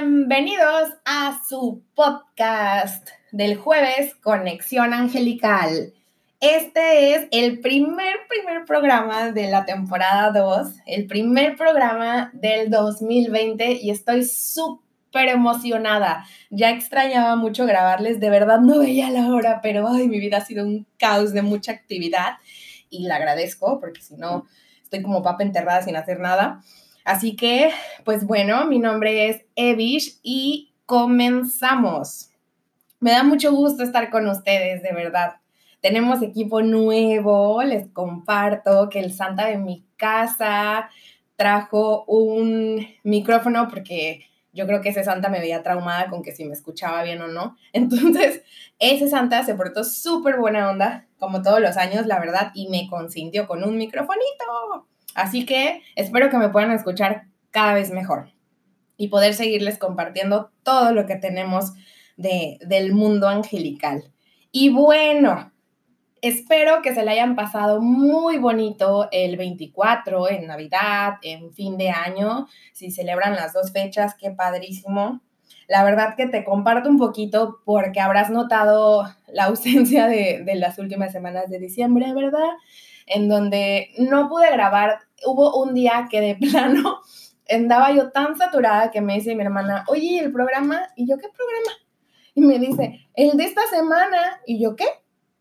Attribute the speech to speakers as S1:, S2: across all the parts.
S1: Bienvenidos a su podcast del jueves Conexión Angelical. Este es el primer, primer programa de la temporada 2, el primer programa del 2020 y estoy súper emocionada. Ya extrañaba mucho grabarles, de verdad no veía la hora, pero ay, mi vida ha sido un caos de mucha actividad y la agradezco porque si no, estoy como papa enterrada sin hacer nada. Así que, pues bueno, mi nombre es Evish y comenzamos. Me da mucho gusto estar con ustedes, de verdad. Tenemos equipo nuevo, les comparto que el Santa de mi casa trajo un micrófono porque yo creo que ese Santa me veía traumada con que si me escuchaba bien o no. Entonces, ese Santa se portó súper buena onda, como todos los años, la verdad, y me consintió con un microfonito. Así que espero que me puedan escuchar cada vez mejor y poder seguirles compartiendo todo lo que tenemos de, del mundo angelical. Y bueno, espero que se le hayan pasado muy bonito el 24 en Navidad, en fin de año, si celebran las dos fechas, qué padrísimo. La verdad que te comparto un poquito porque habrás notado la ausencia de, de las últimas semanas de diciembre, ¿verdad? En donde no pude grabar hubo un día que de plano andaba yo tan saturada que me dice mi hermana, oye, ¿el programa? Y yo, ¿qué programa? Y me dice, el de esta semana. Y yo, ¿qué?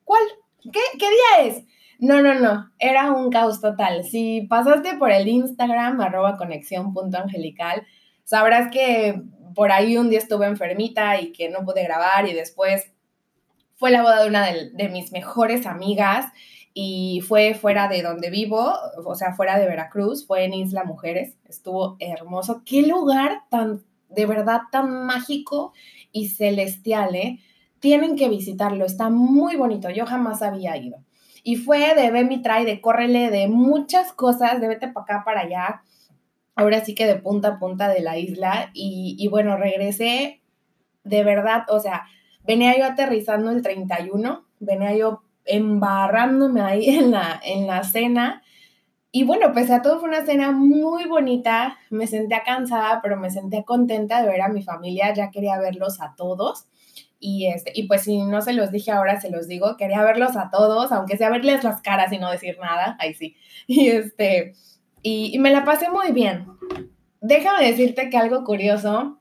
S1: ¿Cuál? ¿Qué, ¿Qué día es? No, no, no, era un caos total. Si pasaste por el Instagram, arroba conexión.angelical, sabrás que por ahí un día estuve enfermita y que no pude grabar y después fue la boda de una de, de mis mejores amigas y fue fuera de donde vivo, o sea, fuera de Veracruz, fue en Isla Mujeres, estuvo hermoso. Qué lugar tan, de verdad, tan mágico y celestial, ¿eh? Tienen que visitarlo, está muy bonito, yo jamás había ido. Y fue de ve mi trae, de córrele, de muchas cosas, de vete para acá, para allá. Ahora sí que de punta a punta de la isla. Y, y bueno, regresé de verdad, o sea, venía yo aterrizando el 31, venía yo embarrándome ahí en la, en la cena. Y bueno, pese a todo fue una cena muy bonita, me sentía cansada, pero me sentía contenta de ver a mi familia, ya quería verlos a todos. Y, este, y pues si no se los dije ahora, se los digo, quería verlos a todos, aunque sea verles las caras y no decir nada, ahí sí. Y, este, y, y me la pasé muy bien. Déjame decirte que algo curioso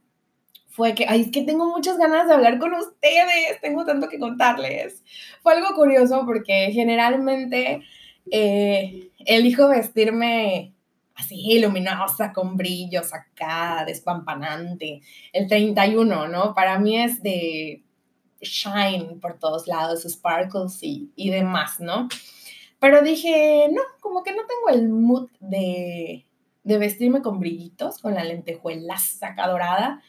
S1: fue que, ay, es que tengo muchas ganas de hablar con ustedes, tengo tanto que contarles. Fue algo curioso porque generalmente eh, elijo vestirme así, luminosa, con brillos acá, despampanante. El 31, ¿no? Para mí es de shine por todos lados, sparkles y, y demás, ¿no? Pero dije, no, como que no tengo el mood de, de vestirme con brillitos, con la lentejuela saca dorada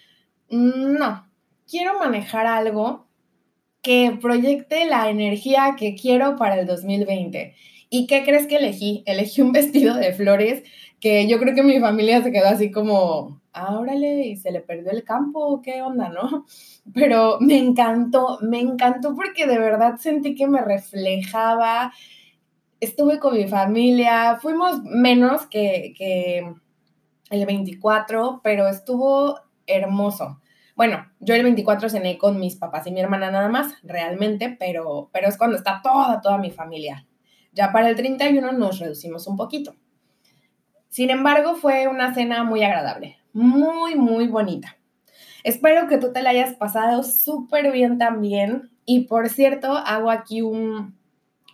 S1: no, quiero manejar algo que proyecte la energía que quiero para el 2020. ¿Y qué crees que elegí? Elegí un vestido de flores que yo creo que mi familia se quedó así como, árale, y se le perdió el campo, ¿qué onda, no? Pero me encantó, me encantó porque de verdad sentí que me reflejaba, estuve con mi familia, fuimos menos que, que el 24, pero estuvo hermoso. Bueno, yo el 24 cené con mis papás y mi hermana nada más, realmente, pero, pero es cuando está toda, toda mi familia. Ya para el 31 nos reducimos un poquito. Sin embargo, fue una cena muy agradable, muy, muy bonita. Espero que tú te la hayas pasado súper bien también. Y por cierto, hago aquí un,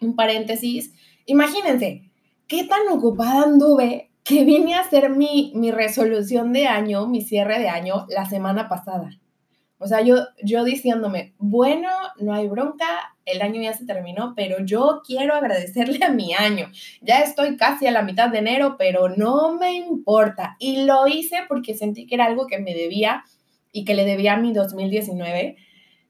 S1: un paréntesis. Imagínense, qué tan ocupada anduve que vine a hacer mi, mi resolución de año, mi cierre de año, la semana pasada. O sea, yo, yo diciéndome, bueno, no hay bronca, el año ya se terminó, pero yo quiero agradecerle a mi año. Ya estoy casi a la mitad de enero, pero no me importa. Y lo hice porque sentí que era algo que me debía y que le debía a mi 2019.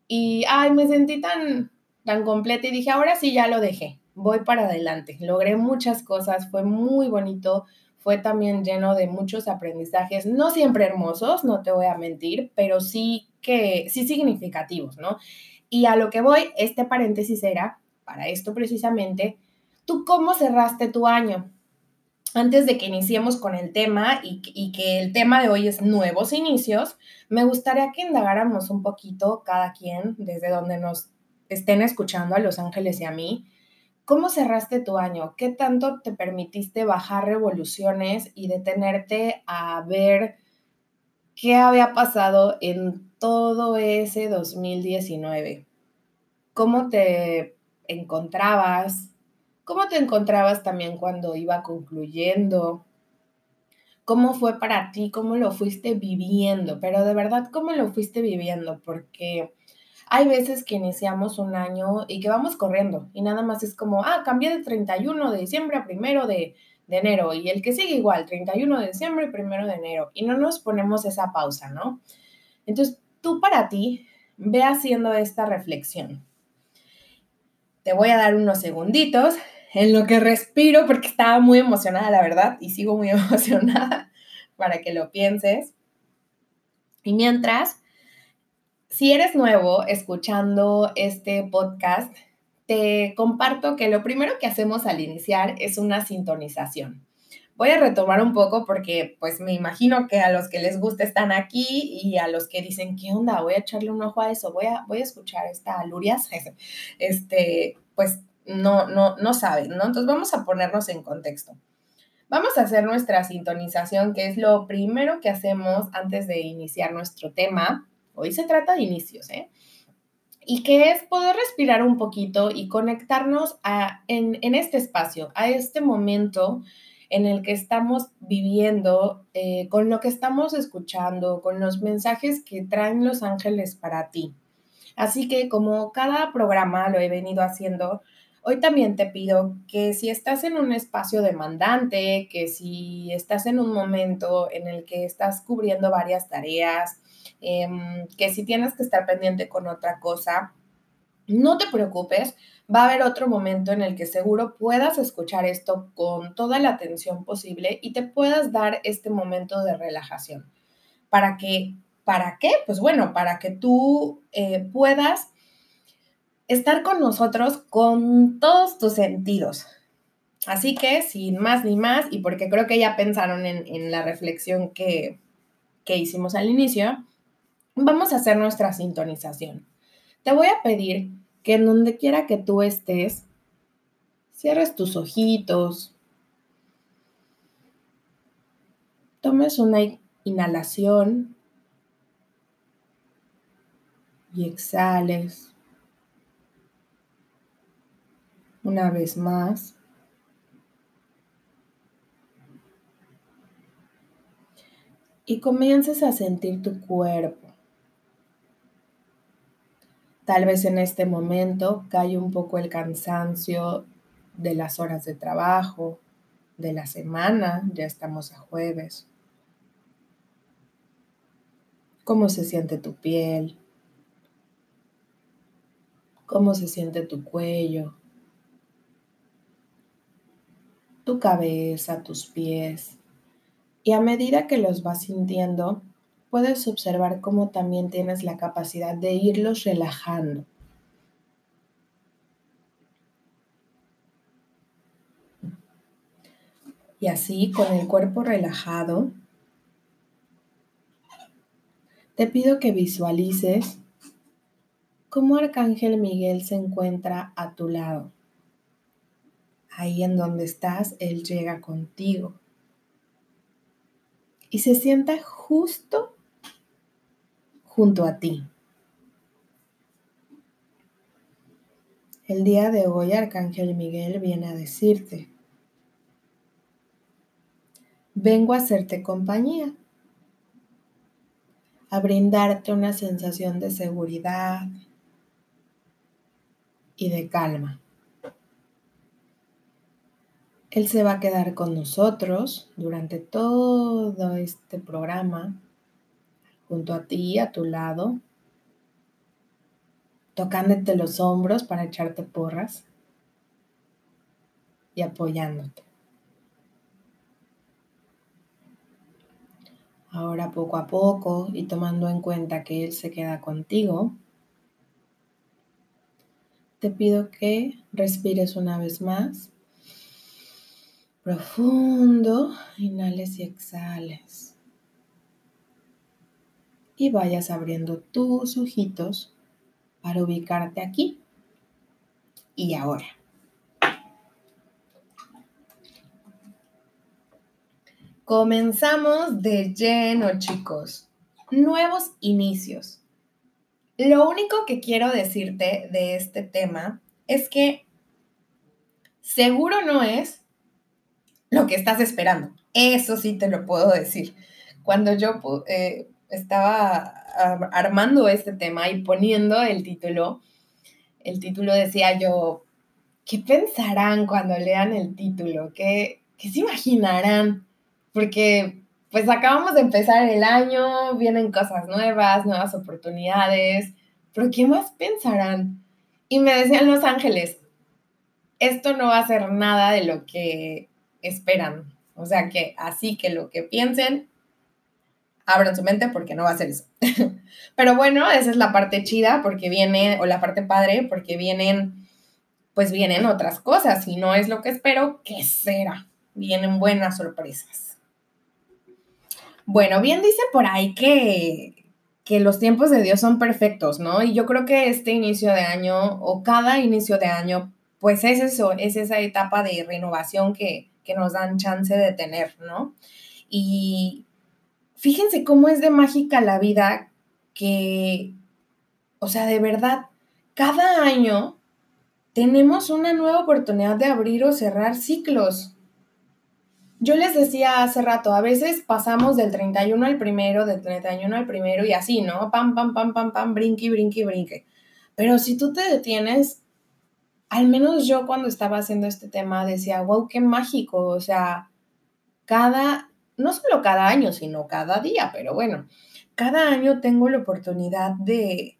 S1: Y, ay, me sentí tan, tan completa y dije, ahora sí ya lo dejé, voy para adelante. Logré muchas cosas, fue muy bonito, fue también lleno de muchos aprendizajes, no siempre hermosos, no te voy a mentir, pero sí que, sí significativos, ¿no? Y a lo que voy, este paréntesis era, para esto precisamente, ¿tú cómo cerraste tu año? antes de que iniciemos con el tema y, y, que el tema de hoy es nuevos inicios, me gustaría que indagáramos un poquito cada quien desde donde nos estén escuchando a Los Ángeles y a mí. ¿Cómo cerraste tu año? ¿Qué tanto te permitiste bajar revoluciones y detenerte a ver qué había pasado en todo ese 2019? ¿Cómo te encontrabas? ¿Cómo te encontrabas también cuando iba concluyendo? ¿Cómo fue para ti? ¿Cómo lo fuiste viviendo? Pero de verdad, ¿cómo lo fuiste viviendo? Porque hay veces que iniciamos un año y que vamos corriendo y nada más es como, ah, cambié de 31 de diciembre a primero de, de enero y el que sigue igual, 31 de diciembre y primero de enero y no nos ponemos esa pausa, ¿no? Entonces, tú para ti, ve haciendo esta reflexión. Te voy a dar unos segunditos en lo que respiro porque estaba muy emocionada, la verdad, y sigo muy emocionada para que lo pienses. Y mientras, si eres nuevo escuchando este podcast, te comparto que lo primero que hacemos al iniciar es una sintonización. Voy a retomar un poco porque pues me imagino que a los que les gusta están aquí y a los que dicen, ¿qué onda? Voy a echarle un ojo a eso, voy a, voy a escuchar esta Lurias, este, pues no, no, no saben, ¿no? Entonces vamos a ponernos en contexto. Vamos a hacer nuestra sintonización, que es lo primero que hacemos antes de iniciar nuestro tema. Hoy se trata de inicios, ¿eh? Y que es poder respirar un poquito y conectarnos a, en, este espacio, a este momento en el que estamos viviendo, eh, con lo que estamos escuchando, con los mensajes que traen los ángeles para ti. Así que como cada programa lo he venido haciendo, Hoy también te pido que si estás en un espacio demandante, que si estás en un momento en el que estás cubriendo varias tareas, em, que si tienes que estar pendiente con otra cosa, no te preocupes, va a haber otro momento en el que seguro puedas escuchar esto con toda la atención posible y te puedas dar este momento de relajación. ¿Para qué? ¿Para qué? Pues bueno, para que tú eh, puedas estar con nosotros con todos tus sentidos. Así que, sin más ni más, y porque creo que ya pensaron en, la reflexión que, que hicimos al inicio, vamos a hacer nuestra sintonización. Te voy a pedir que en donde quiera que tú estés, cierres tus ojitos, tomes una inhalación y exhales. una vez más. Y comiences a sentir tu cuerpo. Tal vez en este momento cae un poco el cansancio de las horas de trabajo, de la semana, ya estamos a jueves. ¿Cómo se siente tu piel? ¿Cómo se siente tu cuello? tu cabeza, tus pies. Y a medida que los vas sintiendo, puedes observar cómo también tienes la capacidad de irlos relajando. Y así, con el cuerpo relajado, te pido que visualices cómo Arcángel Miguel se encuentra a tu lado ahí en donde estás, Él llega contigo. Y se sienta justo junto a ti. El día de hoy Arcángel Miguel viene a decirte, vengo a hacerte compañía, a brindarte una sensación de seguridad y de calma. Él se va a quedar con nosotros durante todo este programa, junto a ti, a tu lado, tocándote los hombros para echarte porras y apoyándote. Ahora poco a poco y tomando en cuenta que Él se queda contigo, te pido que respires una vez más Profundo, inhales y exhales. Y vayas abriendo tus ojitos para ubicarte aquí y ahora. Comenzamos de lleno, chicos. Nuevos inicios. Lo único que quiero decirte de este tema es que seguro no es lo que estás esperando. Eso sí te lo puedo decir. Cuando yo eh, estaba armando este tema y poniendo el título, el título decía yo, ¿qué pensarán cuando lean el título? ¿Qué, qué se imaginarán? Porque pues acabamos de empezar el año, vienen cosas nuevas, nuevas oportunidades, pero ¿qué más pensarán? Y me decían Los Ángeles, esto no va a ser nada de lo que esperan. O sea que así que lo que piensen, abran su mente porque no va a ser eso. Pero bueno, esa es la parte chida porque viene, o la parte padre, porque vienen, pues vienen otras cosas. Si no es lo que espero, ¿qué será? Vienen buenas sorpresas. Bueno, bien dice por ahí que, que los tiempos de Dios son perfectos, ¿no? Y yo creo que este inicio de año o cada inicio de año, pues es eso, es esa etapa de renovación que, que nos dan chance de tener, ¿no? Y fíjense cómo es de mágica la vida que, o sea, de verdad, cada año tenemos una nueva oportunidad de abrir o cerrar ciclos. Yo les decía hace rato, a veces pasamos del 31 al primero, del 31 al primero y así, ¿no? Pam, pam, pam, pam, pam, brinque, brinque, brinque. Pero si tú te detienes al menos yo cuando estaba haciendo este tema decía, wow, qué mágico, o sea, cada, no solo cada año, sino cada día, pero bueno, cada año tengo la oportunidad de,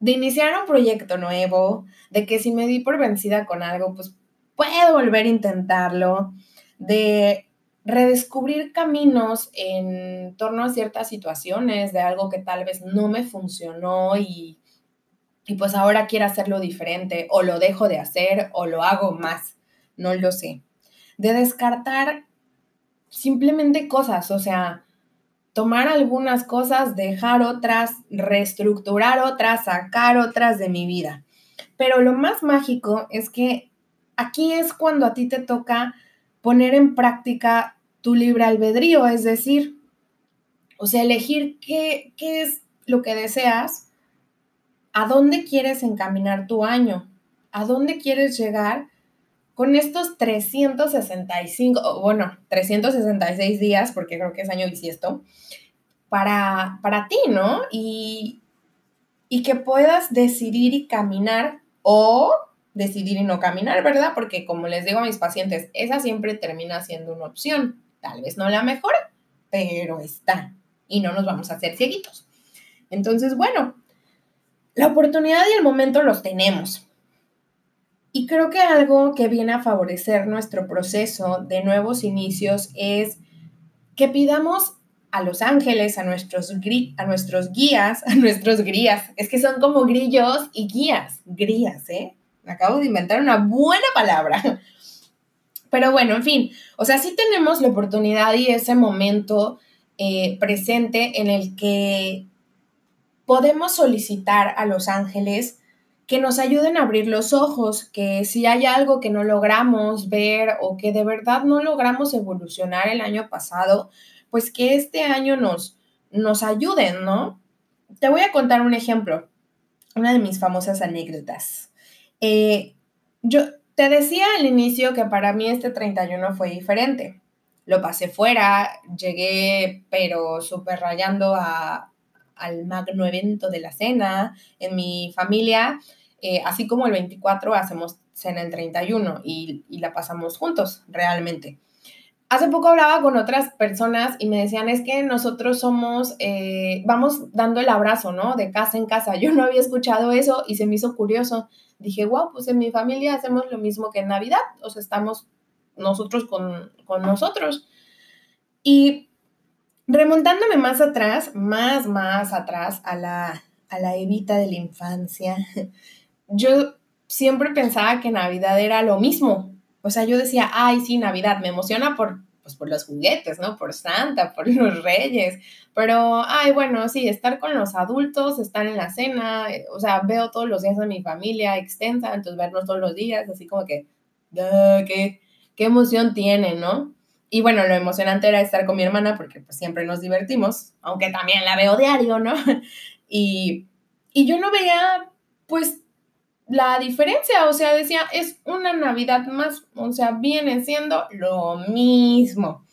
S1: de iniciar un proyecto nuevo, de que si me di por vencida con algo, pues puedo volver a intentarlo, de redescubrir caminos en torno a ciertas situaciones, de algo que tal vez no me funcionó y y pues ahora quiero hacerlo diferente o lo dejo de hacer o lo hago más, no lo sé. De descartar simplemente cosas, o sea, tomar algunas cosas, dejar otras, reestructurar otras, sacar otras de mi vida. Pero lo más mágico es que aquí es cuando a ti te toca poner en práctica tu libre albedrío, es decir, o sea, elegir qué, qué es lo que deseas ¿A dónde quieres encaminar tu año? ¿A dónde quieres llegar con estos 365, bueno, 366 días, porque creo que es año bisiesto, para, para ti, ¿no? Y, y que puedas decidir y caminar o decidir y no caminar, ¿verdad? Porque como les digo a mis pacientes, esa siempre termina siendo una opción. Tal vez no la mejor, pero está. Y no nos vamos a hacer cieguitos. Entonces, bueno, la oportunidad y el momento los tenemos. Y creo que algo que viene a favorecer nuestro proceso de nuevos inicios es que pidamos a los ángeles, a nuestros, a nuestros guías, a nuestros guías, es que son como grillos y guías, grías, ¿eh? Acabo de inventar una buena palabra. Pero bueno, en fin, o sea, sí tenemos la oportunidad y ese momento eh, presente en el que podemos solicitar a los ángeles que nos ayuden a abrir los ojos, que si hay algo que no logramos ver o que de verdad no logramos evolucionar el año pasado, pues que este año nos, nos ayuden, ¿no? Te voy a contar un ejemplo, una de mis famosas anécdotas. Eh, yo te decía al inicio que para mí este 31 fue diferente. Lo pasé fuera, llegué pero súper rayando a al magno evento de la cena. En mi familia, eh, así como el 24, hacemos cena el 31 y, la pasamos juntos, realmente. Hace poco hablaba con otras personas y me decían, es que nosotros somos, eh, vamos dando el abrazo, ¿no? De casa en casa. Yo no había escuchado eso y se me hizo curioso. Dije, wow, pues en mi familia hacemos lo mismo que en Navidad, o sea, estamos nosotros con, con nosotros. Y Remontándome más atrás, más, más atrás a la, a la Evita de la infancia, yo siempre pensaba que Navidad era lo mismo. o sea, yo decía, ay, sí, Navidad, me emociona por, pues, por los juguetes, ¿no? Por Santa, por los reyes, pero, ay, bueno, sí, estar con los adultos, estar en la cena, eh, o sea, veo todos los días a mi familia extensa, entonces vernos todos los días, así como que, qué, qué emoción tiene, ¿no? Y bueno, lo emocionante era estar con mi hermana porque pues siempre nos divertimos, aunque también la veo diario, ¿no? Y, y yo no veía pues la diferencia, o sea, decía, es una Navidad más, o sea, viene siendo lo mismo,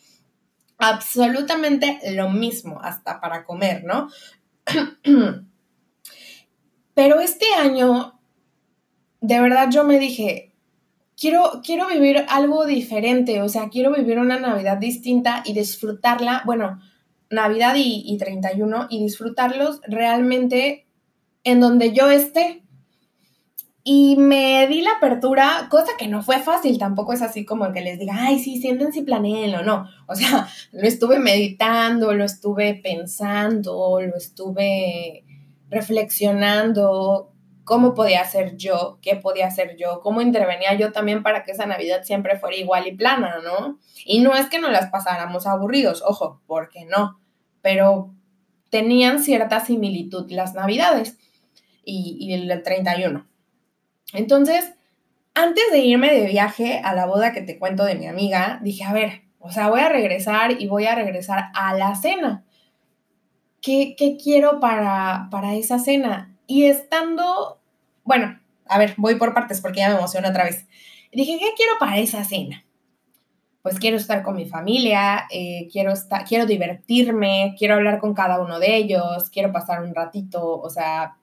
S1: absolutamente lo mismo, hasta para comer, ¿no? Pero este año, de verdad yo me dije, quiero, quiero vivir algo diferente, o sea, quiero vivir una Navidad distinta y disfrutarla, bueno, Navidad y, y 31 y disfrutarlos realmente en donde yo esté. Y me di la apertura, cosa que no fue fácil, tampoco es así como que les diga, ay, sí, siéntense y planeenlo, no. O sea, lo estuve meditando, lo estuve pensando, lo estuve reflexionando, cómo podía hacer yo, qué podía hacer yo, cómo intervenía yo también para que esa Navidad siempre fuera igual y plana, ¿no? Y no es que no las pasáramos aburridos, ojo, porque no, pero tenían cierta similitud las Navidades y, y el 31. Entonces, antes de irme de viaje a la boda que te cuento de mi amiga, dije, a ver, o sea, voy a regresar y voy a regresar a la cena. ¿Qué, qué quiero para, para esa cena? Y estando, bueno, a ver, voy por partes porque ya me emociona otra vez. Dije, ¿qué quiero para esa cena? Pues quiero estar con mi familia, eh, quiero, estar, quiero divertirme, quiero hablar con cada uno de ellos, quiero pasar un ratito, o sea,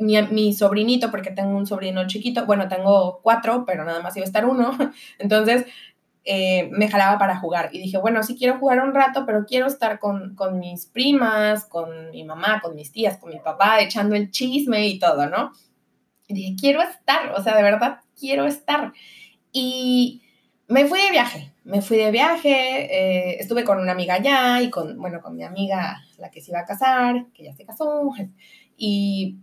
S1: mi, mi, sobrinito, porque tengo un sobrino chiquito, bueno, tengo cuatro, pero nada más iba a estar uno, entonces eh, me jalaba para jugar. Y dije, bueno, sí quiero jugar un rato, pero quiero estar con, con, mis primas, con mi mamá, con mis tías, con mi papá, echando el chisme y todo, ¿no? Y dije, quiero estar, o sea, de verdad, quiero estar. Y me fui de viaje, me fui de viaje, eh, estuve con una amiga allá y con, bueno, con mi amiga, la que se iba a casar, que ya se casó. Y,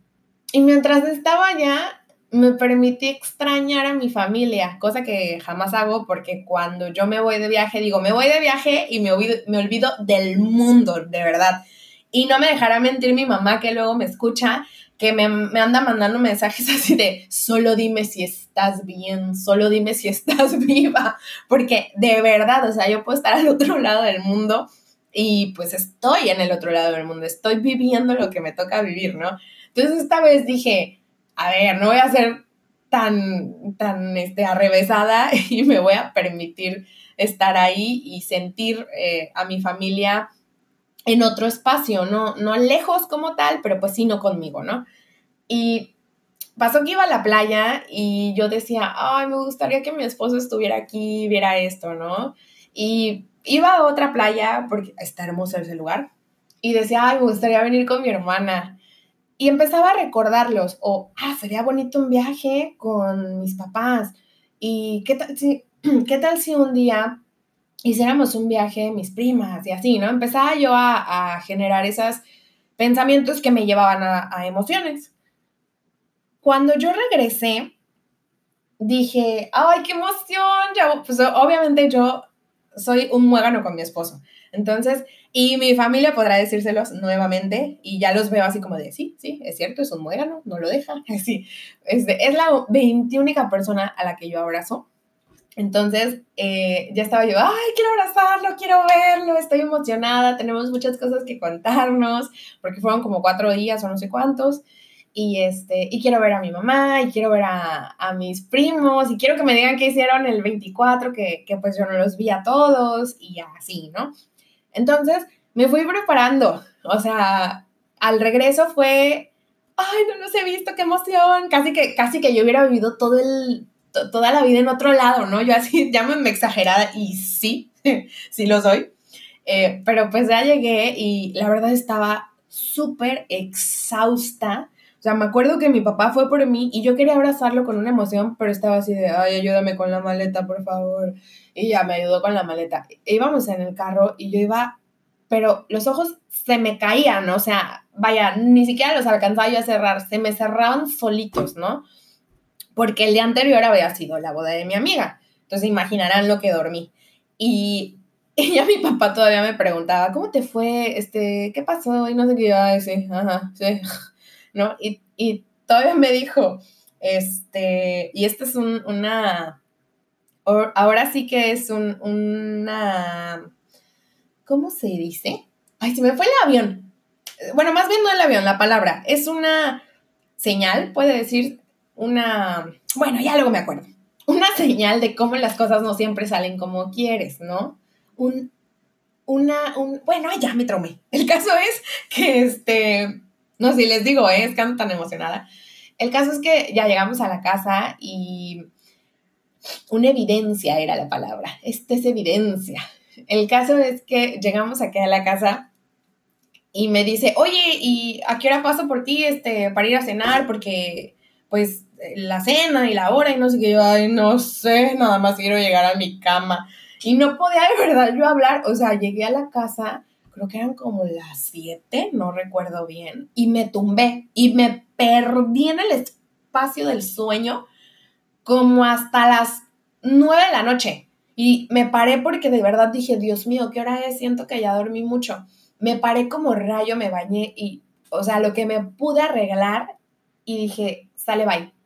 S1: y mientras estaba allá, me permití extrañar a mi familia, cosa que jamás hago porque cuando yo me voy de viaje, digo, me voy de viaje y me olvido, me olvido del mundo, de verdad. Y no me dejará mentir mi mamá que luego me escucha, que me, me, anda mandando mensajes así de, solo dime si estás bien, solo dime si estás viva, porque de verdad, o sea, yo puedo estar al otro lado del mundo y pues estoy en el otro lado del mundo, estoy viviendo lo que me toca vivir, ¿no? Entonces esta vez dije, a ver, no voy a ser tan, tan este, arrevesada y me voy a permitir estar ahí y sentir eh, a mi familia en otro espacio, no, no lejos como tal, pero pues sí, no conmigo, ¿no? Y pasó que iba a la playa y yo decía, ay, me gustaría que mi esposo estuviera aquí, viera esto, ¿no? Y iba a otra playa porque está hermoso ese lugar y decía, ay, me gustaría venir con mi hermana. Y empezaba a recordarlos, o, ah, sería bonito un viaje con mis papás. ¿Y qué tal si, qué tal si un día hiciéramos un viaje mis primas y así, ¿no? Empezaba yo a, generar esos pensamientos que me llevaban a, emociones. Cuando yo regresé, dije, ay, qué emoción, ya, pues obviamente yo soy un muégano con mi esposo. Entonces, y mi familia podrá decírselos nuevamente y ya los veo así como de, sí, sí, es cierto, es un muégano, no lo deja. Sí, es, la 21 persona a la que yo abrazo. Entonces, eh, ya estaba yo, ay, quiero abrazarlo, quiero verlo, estoy emocionada, tenemos muchas cosas que contarnos, porque fueron como cuatro días o no sé cuántos. Y, este, y quiero ver a mi mamá, y quiero ver a, a mis primos, y quiero que me digan qué hicieron el 24, que, que pues yo no los vi a todos, y así, ¿no? Entonces, me fui preparando, o sea, al regreso fue, ay, no los he visto, qué emoción, casi que, casi que yo hubiera vivido todo el, toda la vida en otro lado, ¿no? Yo así, llámenme exagerada, y sí, sí lo soy, eh, pero pues ya llegué y la verdad estaba súper exhausta, o sea, me acuerdo que mi papá fue por mí y yo quería abrazarlo con una emoción, pero estaba así de, ay, ayúdame con la maleta, por favor. Y ya me ayudó con la maleta. E íbamos en el carro y yo iba, pero los ojos se me caían, o sea, vaya, ni siquiera los alcanzaba yo a cerrar, se me cerraban solitos, ¿no? Porque el día anterior había sido la boda de mi amiga. Entonces imaginarán lo que dormí. Y, ya mi papá todavía me preguntaba, ¿cómo te fue? Este, ¿Qué pasó? Y no sé qué, ay, sí, ajá, sí, ¿no? Y, y todavía me dijo, este, y esta es un, una, ahora sí que es un, una, ¿cómo se dice? Ay, se me fue el avión. Bueno, más bien no el avión, la palabra. Es una señal, puede decir, una, bueno, ya luego me acuerdo. Una señal de cómo las cosas no siempre salen como quieres, ¿no? Un, una, un, bueno, ya me traumé. El caso es que, este, no si les digo, ¿eh? es que ando tan emocionada. El caso es que ya llegamos a la casa y una evidencia era la palabra. Esta es evidencia. El caso es que llegamos aquí a la casa y me dice, oye, ¿y a qué hora paso por ti este, para ir a cenar? Porque, pues, la cena y la hora y no sé qué. Yo, ay, no sé, nada más quiero llegar a mi cama. Y no podía de verdad yo hablar. O sea, llegué a la casa, creo que eran como las 7, no recuerdo bien, y me tumbé y me perdí en el espacio del sueño como hasta las 9 de la noche. Y me paré porque de verdad dije, Dios mío, ¿qué hora es? Siento que ya dormí mucho. Me paré como rayo, me bañé y, o sea, lo que me pude arreglar y dije, sale, bye.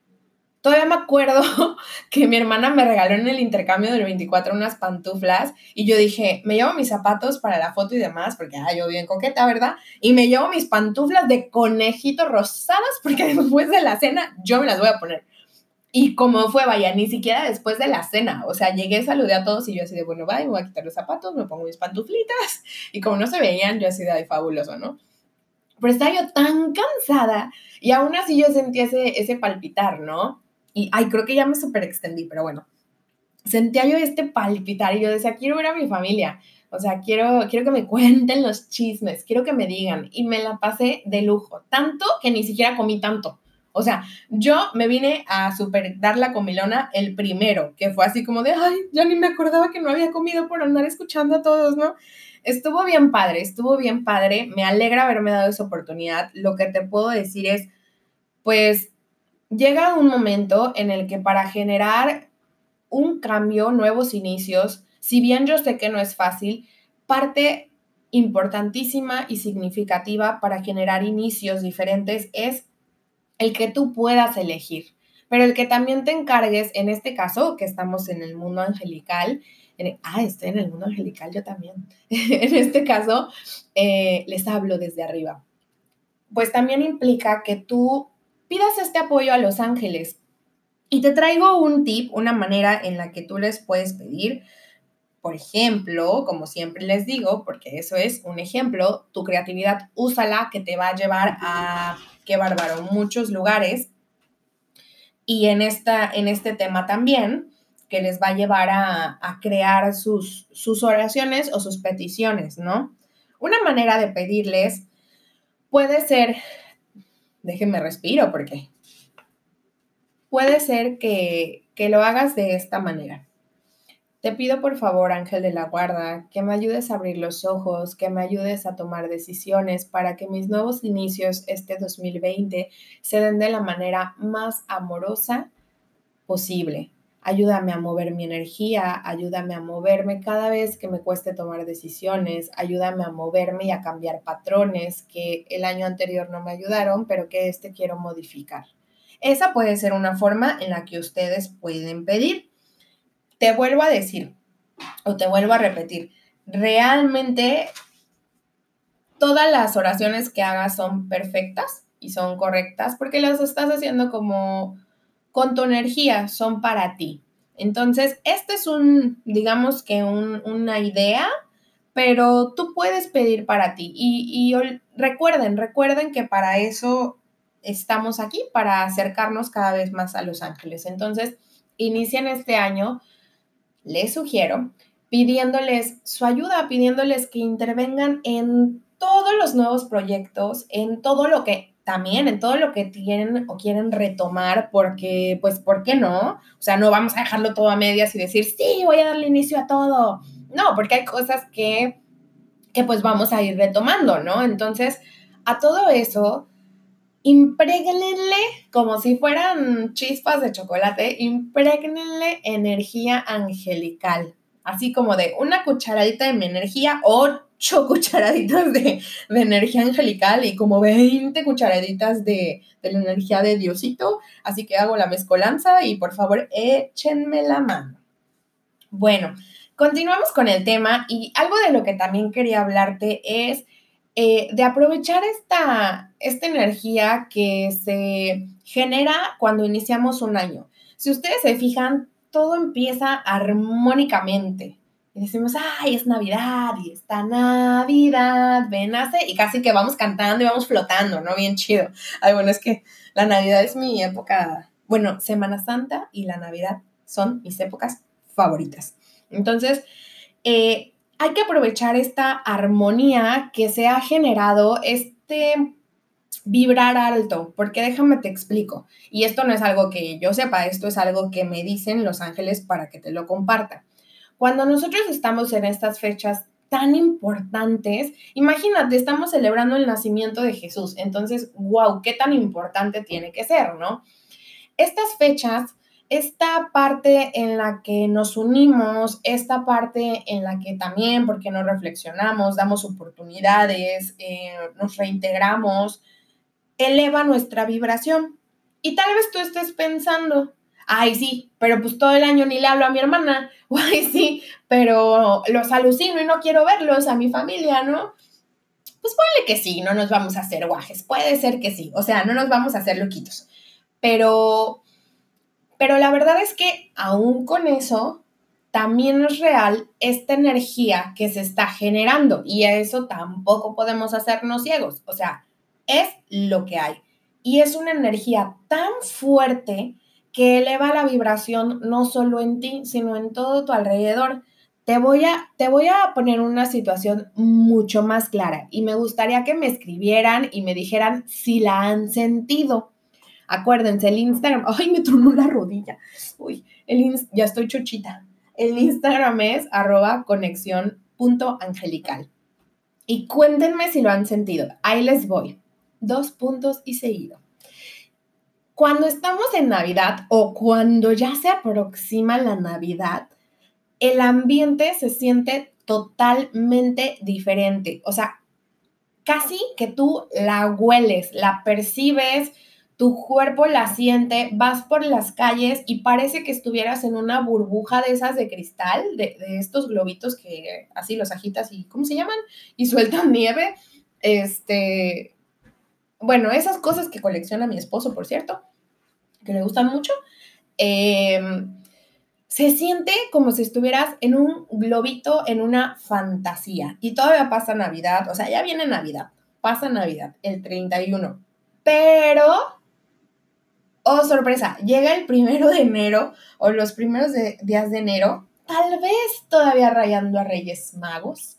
S1: Todavía me acuerdo que mi hermana me regaló en el intercambio del 24 unas pantuflas y yo dije, me llevo mis zapatos para la foto y demás, porque ah, yo bien coqueta, ¿verdad? Y me llevo mis pantuflas de conejito rosadas porque después de la cena yo me las voy a poner. Y como fue, vaya, ni siquiera después de la cena, o sea, llegué, saludé a todos y yo así de, bueno, vaya, voy a quitar los zapatos, me pongo mis pantuflitas y como no se veían, yo así de, ay, fabuloso, ¿no? Pero estaba yo tan cansada y aún así yo sentía ese, ese palpitar, ¿no? Y, ay, creo que ya me super extendí, pero bueno, sentía yo este palpitar y yo decía, quiero ver a mi familia, o sea, quiero, quiero que me cuenten los chismes, quiero que me digan. Y me la pasé de lujo, tanto que ni siquiera comí tanto. O sea, yo me vine a super dar la comilona el primero, que fue así como de, ay, ya ni me acordaba que no había comido por andar escuchando a todos, ¿no? Estuvo bien padre, estuvo bien padre, me alegra haberme dado esa oportunidad. Lo que te puedo decir es, pues, llega un momento en el que para generar un cambio, nuevos inicios, si bien yo sé que no es fácil, parte importantísima y significativa para generar inicios diferentes es el que tú puedas elegir, pero el que también te encargues, en este caso, que estamos en el mundo angelical, ah, estoy en el mundo angelical yo también, en este caso, eh, les hablo desde arriba. Pues también implica que tú pidas este apoyo a los ángeles. Y te traigo un tip, una manera en la que tú les puedes pedir. Por ejemplo, como siempre les digo, porque eso es un ejemplo, tu creatividad úsala que te va a llevar a qué bárbaro, muchos lugares. Y en, esta, en este tema también, que les va a llevar a, a crear sus, sus oraciones o sus peticiones, ¿no? Una manera de pedirles puede ser, déjenme respiro porque puede ser que, que lo hagas de esta manera. Te pido por favor, ángel de la guarda, que me ayudes a abrir los ojos, que me ayudes a tomar decisiones para que mis nuevos inicios este 2020 se den de la manera más amorosa posible. Ayúdame a mover mi energía, ayúdame a moverme cada vez que me cueste tomar decisiones, ayúdame a moverme y a cambiar patrones que el año anterior no me ayudaron, pero que este quiero modificar. Esa puede ser una forma en la que ustedes pueden pedir te vuelvo a decir o te vuelvo a repetir, realmente todas las oraciones que hagas son perfectas y son correctas porque las estás haciendo como con tu energía, son para ti. Entonces, este es un, digamos que una idea, pero tú puedes pedir para ti. Y, y recuerden, recuerden que para eso estamos aquí, para acercarnos cada vez más a los ángeles. Entonces, inician este año les sugiero pidiéndoles su ayuda, pidiéndoles que intervengan en todos los nuevos proyectos, en todo lo que también, en todo lo que tienen o quieren retomar, porque, pues, ¿por qué no? O sea, no vamos a dejarlo todo a medias y decir, sí, voy a darle inicio a todo. No, porque hay cosas que, que pues vamos a ir retomando, ¿no? Entonces, a todo eso, imprégnenle como si fueran chispas de chocolate, imprégnenle energía angelical, así como de una cucharadita de mi energía, ocho cucharaditas de, energía angelical y como 20 cucharaditas de, de la energía de Diosito, así que hago la mezcolanza y por favor échenme la mano. Bueno, continuamos con el tema y algo de lo que también quería hablarte es eh, de aprovechar esta, esta energía que se genera cuando iniciamos un año. Si ustedes se fijan, todo empieza armónicamente. Y decimos, ay, es Navidad y está Navidad, ven, hace, y casi que vamos cantando y vamos flotando, ¿no? Bien chido. Ay, bueno, es que la Navidad es mi época, bueno, Semana Santa y la Navidad son mis épocas favoritas. Entonces, eh, hay que aprovechar esta armonía que se ha generado, este vibrar alto, porque déjame te explico. Y esto no es algo que yo sepa, esto es algo que me dicen los ángeles para que te lo comparta. Cuando nosotros estamos en estas fechas tan importantes, imagínate, estamos celebrando el nacimiento de Jesús, entonces, wow, qué tan importante tiene que ser, ¿no? Estas fechas esta parte en la que nos unimos, esta parte en la que también, porque nos reflexionamos, damos oportunidades, eh, nos reintegramos, eleva nuestra vibración. Y tal vez tú estés pensando, ay sí, pero pues todo el año ni le hablo a mi hermana, ay sí, pero los alucino y no quiero verlos a mi familia, ¿no? Pues ponle que sí, no nos vamos a hacer guajes, puede ser que sí, o sea, no nos vamos a hacer loquitos, pero pero la verdad es que aún con eso, también es real esta energía que se está generando y a eso tampoco podemos hacernos ciegos. O sea, es lo que hay. Y es una energía tan fuerte que eleva la vibración no solo en ti, sino en todo tu alrededor. Te voy, a, te voy a poner una situación mucho más clara y me gustaría que me escribieran y me dijeran si la han sentido. Acuérdense, el Instagram, ay, me tronó la rodilla. Uy, el ya estoy chochita. El Instagram es arroba conexión.angelical. Y cuéntenme si lo han sentido. Ahí les voy. Dos puntos y seguido. Cuando estamos en Navidad o cuando ya se aproxima la Navidad, el ambiente se siente totalmente diferente. O sea, casi que tú la hueles, la percibes, tu cuerpo la siente, vas por las calles y parece que estuvieras en una burbuja de esas de cristal, de, estos globitos que así los agitas y, ¿cómo se llaman? Y sueltan nieve. Este, bueno, esas cosas que colecciona mi esposo, por cierto, que le gustan mucho. Em, se siente como si estuvieras en un globito, en una fantasía. Y todavía pasa Navidad, o sea, ya viene Navidad, pasa Navidad, el 31. Pero oh sorpresa, llega el primero de enero o los primeros días de enero, tal vez todavía rayando a Reyes Magos,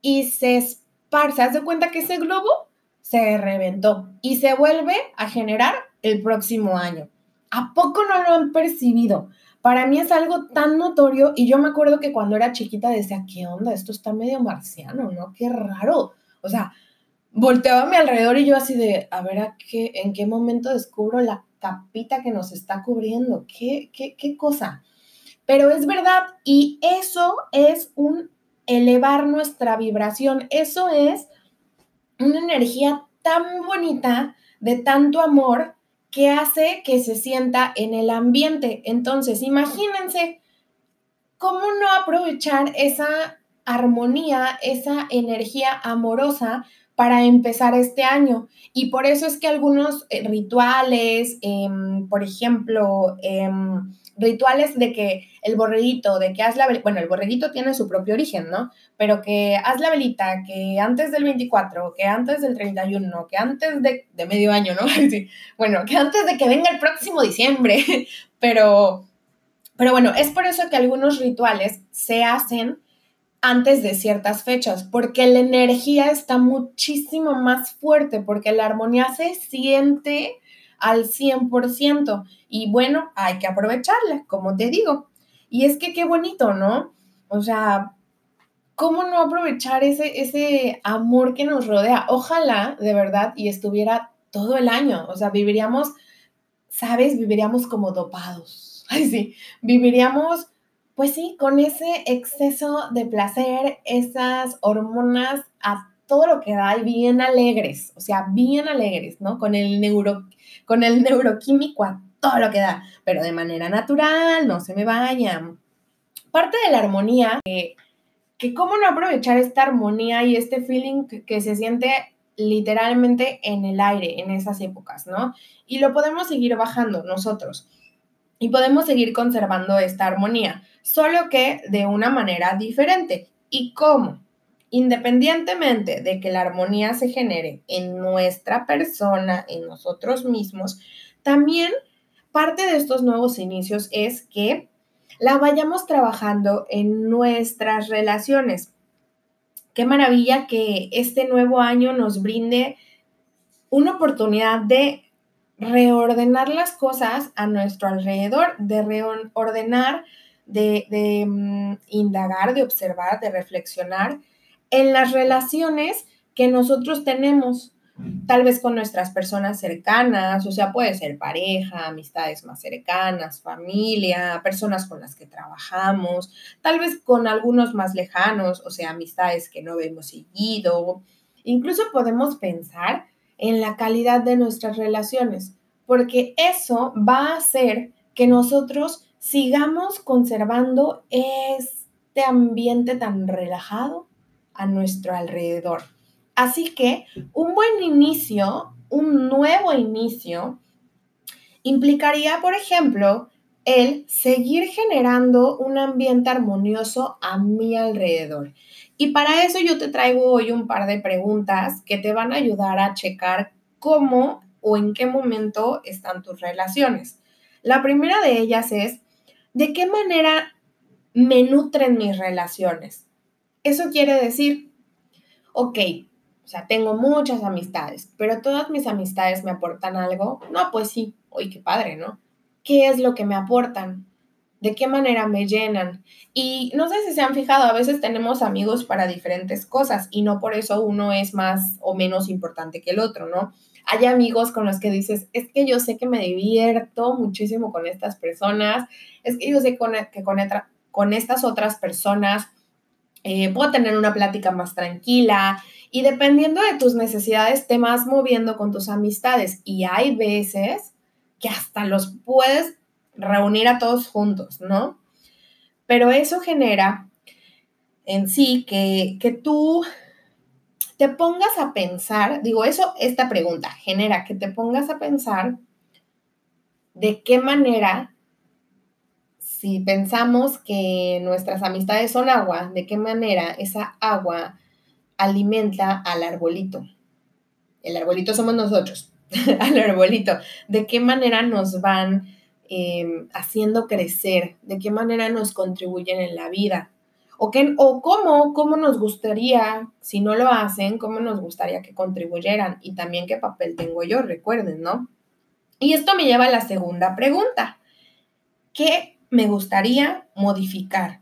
S1: y se esparce, haz de cuenta que ese globo se reventó y se vuelve a generar el próximo año. ¿A poco no lo han percibido? Para mí es algo tan notorio y yo me acuerdo que cuando era chiquita decía, ¿qué onda? Esto está medio marciano, ¿no? Qué raro. O sea, volteaba a mi alrededor y yo así de, a ver, ¿a qué, ¿en qué momento descubro la capita que nos está cubriendo. ¿Qué, qué, qué cosa? Pero es verdad y eso es un elevar nuestra vibración. Eso es una energía tan bonita de tanto amor que hace que se sienta en el ambiente. Entonces, imagínense cómo no aprovechar esa armonía, esa energía amorosa para empezar este año. Y por eso es que algunos eh, rituales, em, por ejemplo, em, rituales de que el borreguito, de que haz la velita, bueno, el borreguito tiene su propio origen, ¿no? Pero que haz la velita, que antes del 24, que antes del 31, que antes de, de medio año, ¿no? bueno, que antes de que venga el próximo diciembre, pero, pero bueno, es por eso que algunos rituales se hacen antes de ciertas fechas, porque la energía está muchísimo más fuerte, porque la armonía se siente al 100% y bueno, hay que aprovecharla, como te digo. Y es que qué bonito, ¿no? O sea, ¿cómo no aprovechar ese, ese amor que nos rodea? Ojalá, de verdad, y estuviera todo el año. O sea, viviríamos, ¿sabes? Viviríamos como dopados. Ay, sí, viviríamos, pues sí, con ese exceso de placer, esas hormonas a todo lo que da y bien alegres, o sea, bien alegres, ¿no? Con el, neuro, con el neuroquímico a todo lo que da, pero de manera natural, no se me vayan. Parte de la armonía, que cómo no aprovechar esta armonía y este feeling que, se siente literalmente en el aire en esas épocas, ¿no? Y lo podemos seguir bajando nosotros y podemos seguir conservando esta armonía, solo que de una manera diferente. ¿Y cómo? Independientemente de que la armonía se genere en nuestra persona, en nosotros mismos, también parte de estos nuevos inicios es que la vayamos trabajando en nuestras relaciones. Qué maravilla que este nuevo año nos brinde una oportunidad de reordenar las cosas a nuestro alrededor, de reordenar, de, mm, indagar, de observar, de reflexionar en las relaciones que nosotros tenemos tal vez con nuestras personas cercanas, o sea, puede ser pareja, amistades más cercanas, familia, personas con las que trabajamos, tal vez con algunos más lejanos, o sea, amistades que no vemos seguido. Incluso podemos pensar en la calidad de nuestras relaciones, porque eso va a hacer que nosotros sigamos conservando este ambiente tan relajado a nuestro alrededor. Así que un buen inicio, un nuevo inicio, implicaría, por ejemplo, el seguir generando un ambiente armonioso a mi alrededor. Y para eso yo te traigo hoy un par de preguntas que te van a ayudar a checar cómo o en qué momento están tus relaciones. La primera de ellas es, ¿de qué manera me nutren mis relaciones? Eso quiere decir, ok, o sea, tengo muchas amistades, pero todas mis amistades me aportan algo. No, pues sí, hoy qué padre, ¿no? ¿Qué es lo que me aportan? ¿De qué manera me llenan? Y no sé si se han fijado, a veces tenemos amigos para diferentes cosas y no por eso uno es más o menos importante que el otro, ¿no? Hay amigos con los que dices, es que yo sé que me divierto muchísimo con estas personas, es que yo sé que con estas otras personas eh, puedo tener una plática más tranquila y dependiendo de tus necesidades te vas moviendo con tus amistades y hay veces que hasta los puedes reunir a todos juntos, ¿no? Pero eso genera en sí que, que tú te pongas a pensar, digo eso, esta pregunta genera que te pongas a pensar de qué manera si pensamos que nuestras amistades son agua, ¿de qué manera esa agua alimenta al arbolito? El arbolito somos nosotros, al arbolito. ¿De qué manera nos van em, haciendo crecer? ¿De qué manera nos contribuyen en la vida? ¿O, qué, o cómo, cómo nos gustaría, si no lo hacen, cómo nos gustaría que contribuyeran? Y también qué papel tengo yo, recuerden, ¿no? Y esto me lleva a la segunda pregunta. ¿Qué me gustaría modificar?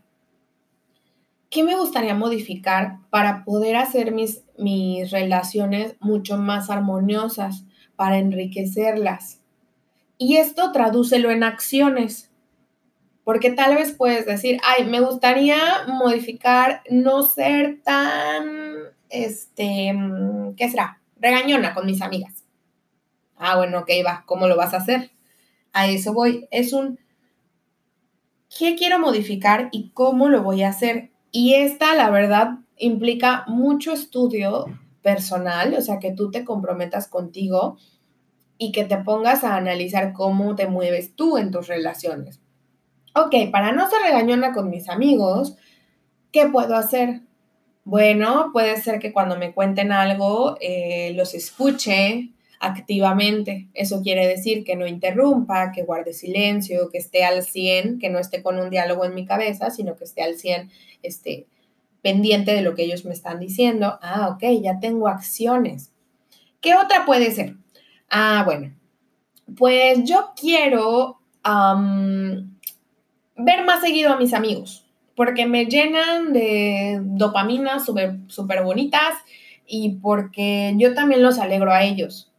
S1: ¿Qué me gustaría modificar para poder hacer mis, mis relaciones mucho más armoniosas, para enriquecerlas? Y esto tradúcelo en acciones, porque tal vez puedes decir, ay, me gustaría modificar, no ser tan, este, ¿qué será? Regañona con mis amigas. Ah, bueno, ok, va, ¿cómo lo vas a hacer? A eso voy. Es un qué quiero modificar y cómo lo voy a hacer. Y esta, la verdad, implica mucho estudio personal, o sea, que tú te comprometas contigo y que te pongas a analizar cómo te mueves tú en tus relaciones. Ok, para no ser regañona con mis amigos, ¿qué puedo hacer? Bueno, puede ser que cuando me cuenten algo, eh, los escuche, activamente. Eso quiere decir que no interrumpa, que guarde silencio, que esté al 100, que no esté con un diálogo en mi cabeza, sino que esté al 100, esté pendiente de lo que ellos me están diciendo. Ah, ok, ya tengo acciones. ¿Qué otra puede ser? Ah, bueno, pues yo quiero ver más seguido a mis amigos porque me llenan de dopamina súper super bonitas y porque yo también los alegro a ellos.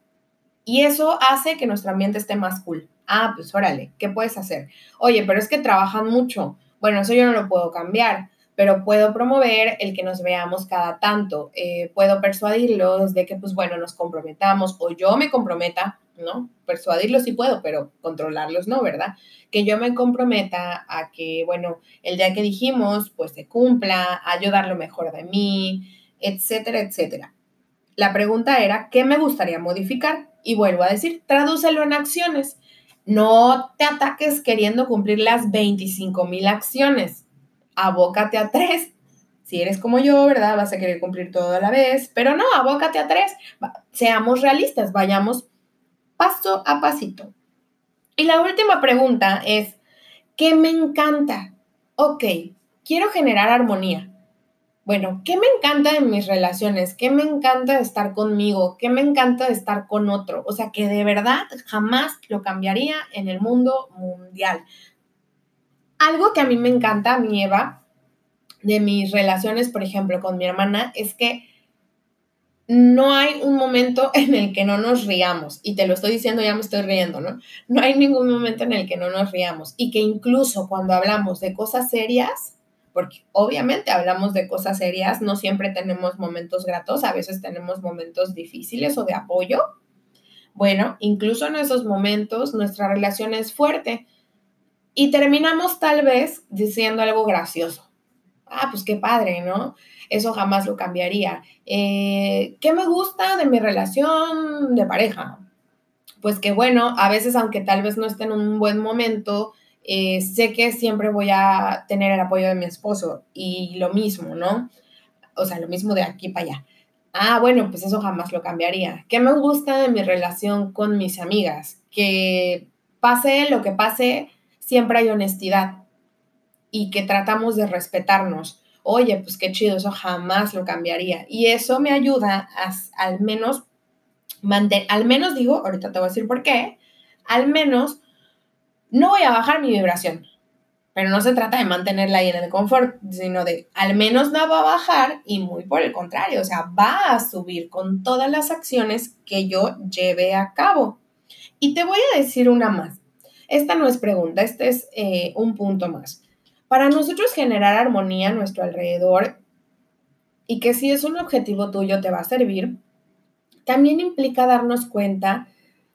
S1: Y eso hace que nuestro ambiente esté más cool. Ah, pues órale, ¿qué puedes hacer? Oye, pero es que trabajan mucho. Bueno, eso yo no lo puedo cambiar, pero puedo promover el que nos veamos cada tanto. Eh, puedo persuadirlos de que, pues bueno, nos comprometamos o yo me comprometa, ¿no? Persuadirlos sí puedo, pero controlarlos no, ¿verdad? Que yo me comprometa a que, bueno, el día que dijimos, pues se cumpla, ayudar lo mejor de mí, etcétera, etcétera. La pregunta era, ¿qué me gustaría modificar? Y vuelvo a decir, tradúcelo en acciones. No te ataques queriendo cumplir las 25 mil acciones. Abócate a tres. Si eres como yo, ¿verdad? Vas a querer cumplir todo a la vez, pero no, abócate a tres. Seamos realistas, vayamos paso a pasito. Y la última pregunta es, ¿qué me encanta? Ok, quiero generar armonía. Bueno, ¿qué me encanta de mis relaciones? ¿Qué me encanta de estar conmigo? ¿Qué me encanta de estar con otro? O sea, que de verdad jamás lo cambiaría en el mundo mundial. Algo que a mí me encanta, a mí Eva, de mis relaciones, por ejemplo, con mi hermana, es que no hay un momento en el que no nos riamos. Y te lo estoy diciendo, ya me estoy riendo, ¿no? No hay ningún momento en el que no nos riamos. Y que incluso cuando hablamos de cosas serias, porque obviamente hablamos de cosas serias, no siempre tenemos momentos gratos, a veces tenemos momentos difíciles o de apoyo. Bueno, incluso en esos momentos nuestra relación es fuerte y terminamos tal vez diciendo algo gracioso. Ah, pues qué padre, ¿no? Eso jamás lo cambiaría. Eh, ¿Qué me gusta de mi relación de pareja? Pues que bueno, a veces aunque tal vez no esté en un buen momento, eh, sé que siempre voy a tener el apoyo de mi esposo y lo mismo, ¿no? O sea, lo mismo de aquí para allá. Ah, bueno, pues eso jamás lo cambiaría. ¿Qué me gusta de mi relación con mis amigas? Que pase lo que pase, siempre hay honestidad y que tratamos de respetarnos. Oye, pues qué chido, eso jamás lo cambiaría. Y eso me ayuda a, al menos mantener, al menos digo, ahorita te voy a decir por qué, al menos no voy a bajar mi vibración, pero no se trata de mantenerla ahí en el confort, sino de al menos no va a bajar y muy por el contrario, o sea, va a subir con todas las acciones que yo lleve a cabo. Y te voy a decir una más. Esta no es pregunta, este es eh, un punto más. Para nosotros generar armonía a nuestro alrededor y que si es un objetivo tuyo te va a servir, también implica darnos cuenta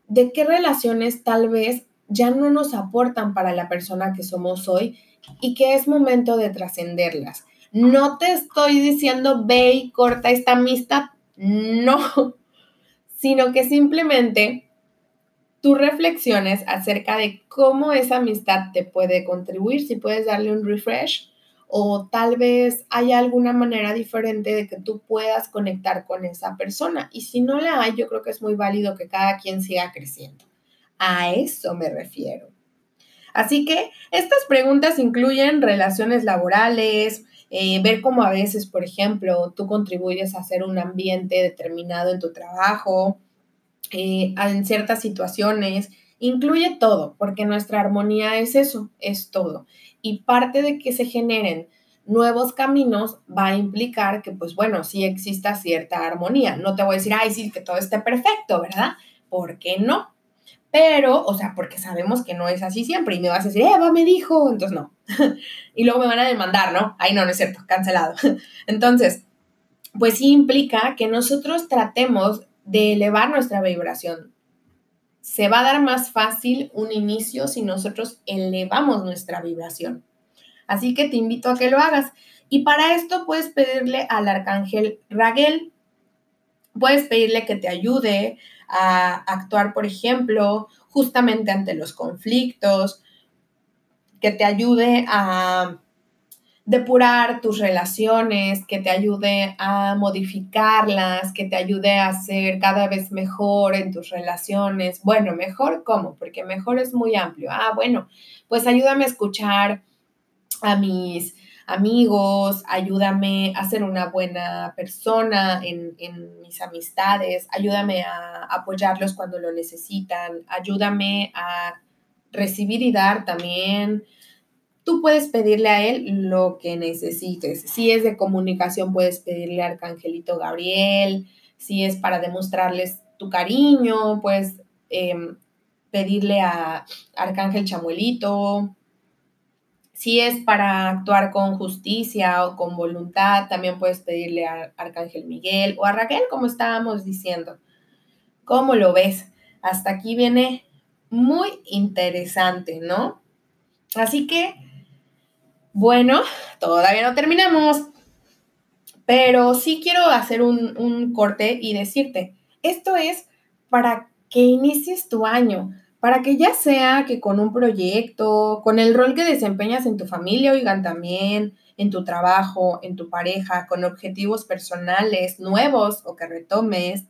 S1: de qué relaciones tal vez ya no nos aportan para la persona que somos hoy y que es momento de trascenderlas. No te estoy diciendo ve y corta esta amistad, no, sino que simplemente tú reflexiones acerca de cómo esa amistad te puede contribuir, si puedes darle un refresh o tal vez haya alguna manera diferente de que tú puedas conectar con esa persona. Y si no la hay, yo creo que es muy válido que cada quien siga creciendo. A eso me refiero. Así que estas preguntas incluyen relaciones laborales, eh, ver cómo a veces, por ejemplo, tú contribuyes a hacer un ambiente determinado en tu trabajo, eh, en ciertas situaciones, incluye todo, porque nuestra armonía es eso, es todo. Y parte de que se generen nuevos caminos va a implicar que, pues bueno, sí exista cierta armonía. No te voy a decir, ay, sí, que todo esté perfecto, ¿verdad? ¿Por qué no? Pero, o sea, porque sabemos que no es así siempre y me vas a decir, Eva me dijo, entonces no. y luego me van a demandar, ¿no? Ay, no, no es cierto, cancelado. entonces, pues sí implica que nosotros tratemos de elevar nuestra vibración. Se va a dar más fácil un inicio si nosotros elevamos nuestra vibración. Así que te invito a que lo hagas. Y para esto puedes pedirle al arcángel Raguel, puedes pedirle que te ayude a actuar, por ejemplo, justamente ante los conflictos, que te ayude a depurar tus relaciones, que te ayude a modificarlas, que te ayude a ser cada vez mejor en tus relaciones. Bueno, mejor cómo, porque mejor es muy amplio. Ah, bueno, pues ayúdame a escuchar a mis amigos, ayúdame a ser una buena persona en, mis amistades, ayúdame a apoyarlos cuando lo necesitan, ayúdame a recibir y dar también. Tú puedes pedirle a él lo que necesites. Si es de comunicación, puedes pedirle a Arcangelito Gabriel. Si es para demostrarles tu cariño, puedes em, pedirle a Arcángel Chamuelito. Si es para actuar con justicia o con voluntad, también puedes pedirle a Arcángel Miguel o a Raquel, como estábamos diciendo. ¿Cómo lo ves? Hasta aquí viene muy interesante, ¿no? Así que, bueno, todavía no terminamos, pero sí quiero hacer un, un corte y decirte, esto es para que inicies tu año, para que ya sea que con un proyecto, con el rol que desempeñas en tu familia, oigan también, en tu trabajo, en tu pareja, con objetivos personales nuevos o que retomes.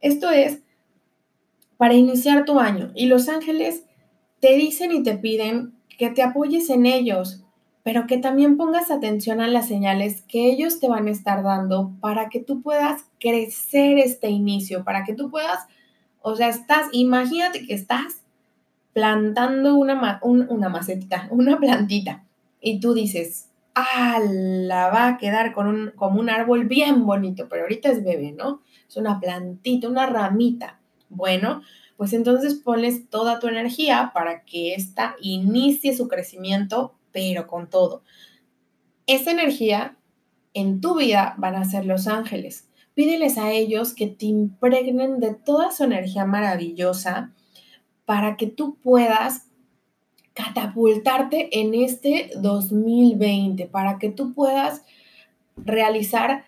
S1: Esto es para iniciar tu año y los ángeles te dicen y te piden que te apoyes en ellos, pero que también pongas atención a las señales que ellos te van a estar dando para que tú puedas crecer este inicio, para que tú puedas, o sea, estás, imagínate que estás plantando una, una macetita, una plantita, y tú dices, ah, la va a quedar con un, como un árbol bien bonito, pero ahorita es bebé, ¿no? Es una plantita, una ramita. Bueno, pues entonces pones toda tu energía para que ésta inicie su crecimiento, pero con todo. Esa energía en tu vida van a ser los ángeles. Pídeles a ellos que te impregnen de toda su energía maravillosa para que tú puedas catapultarte en este 2020, para que tú puedas realizar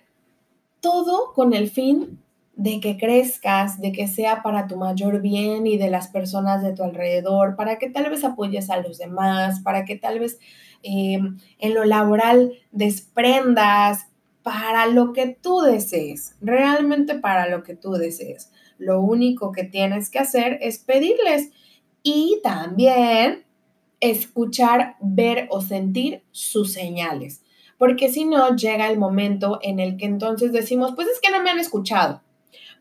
S1: todo con el fin de que crezcas, de que sea para tu mayor bien y de las personas de tu alrededor, para que tal vez apoyes a los demás, para que tal vez em, en lo laboral desprendas para lo que tú desees, realmente para lo que tú desees. Lo único que tienes que hacer es pedirles y también escuchar, ver o sentir sus señales. Porque si no, llega el momento en el que entonces decimos, pues es que no me han escuchado